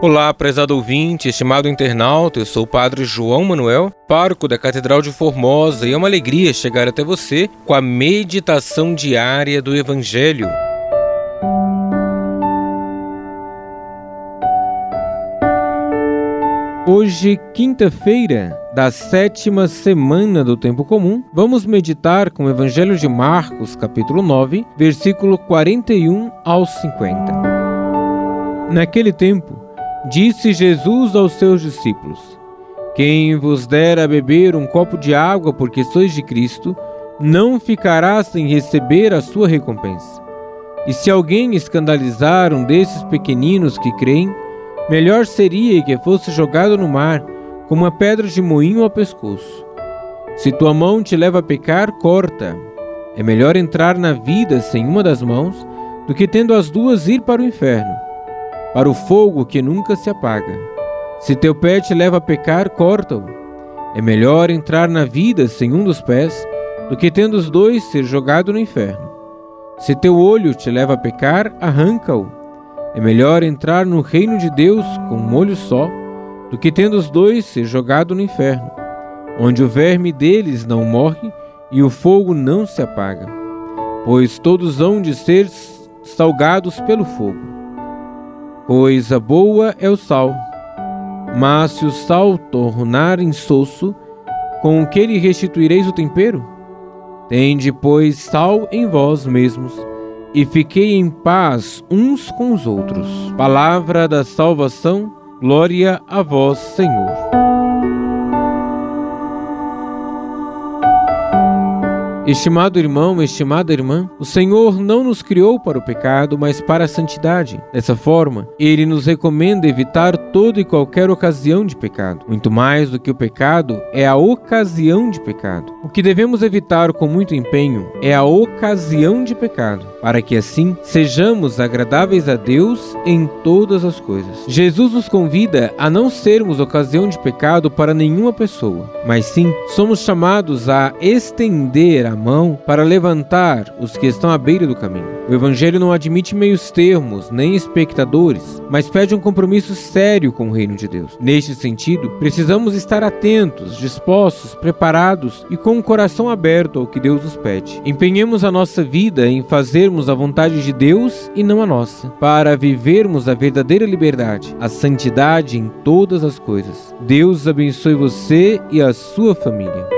Olá, prezado ouvinte, estimado internauta, eu sou o Padre João Manuel, pároco da Catedral de Formosa, e é uma alegria chegar até você com a meditação diária do Evangelho. Hoje, quinta-feira da sétima semana do Tempo Comum, vamos meditar com o Evangelho de Marcos, capítulo 9, versículo 41 ao 50. Naquele tempo, Disse Jesus aos seus discípulos: Quem vos der a beber um copo de água porque sois de Cristo, não ficará sem receber a sua recompensa. E se alguém escandalizar um desses pequeninos que creem, melhor seria que fosse jogado no mar, como uma pedra de moinho ao pescoço. Se tua mão te leva a pecar, corta. É melhor entrar na vida sem uma das mãos do que tendo as duas ir para o inferno para o fogo que nunca se apaga. Se teu pé te leva a pecar, corta-o. É melhor entrar na vida sem um dos pés do que tendo os dois ser jogado no inferno. Se teu olho te leva a pecar, arranca-o. É melhor entrar no reino de Deus com um olho só do que tendo os dois ser jogado no inferno, onde o verme deles não morre e o fogo não se apaga, pois todos hão de ser salgados pelo fogo. Coisa boa é o sal, mas se o sal tornar insosso, com que lhe restituireis o tempero? Tende, pois, sal em vós mesmos, e fiquei em paz uns com os outros. Palavra da salvação, glória a vós, Senhor. Estimado irmão, estimada irmã, o Senhor não nos criou para o pecado, mas para a santidade. Dessa forma, ele nos recomenda evitar toda e qualquer ocasião de pecado. Muito mais do que o pecado é a ocasião de pecado. O que devemos evitar com muito empenho é a ocasião de pecado, para que assim sejamos agradáveis a Deus em todas as coisas. Jesus nos convida a não sermos ocasião de pecado para nenhuma pessoa, mas sim somos chamados a estender a mão para levantar os que estão à beira do caminho. O Evangelho não admite meios termos nem espectadores, mas pede um compromisso sério com o reino de Deus. Neste sentido, precisamos estar atentos, dispostos, preparados e com o coração aberto ao que Deus nos pede. Empenhemos a nossa vida em fazermos a vontade de Deus e não a nossa, para vivermos a verdadeira liberdade, a santidade em todas as coisas. Deus abençoe você e a sua família.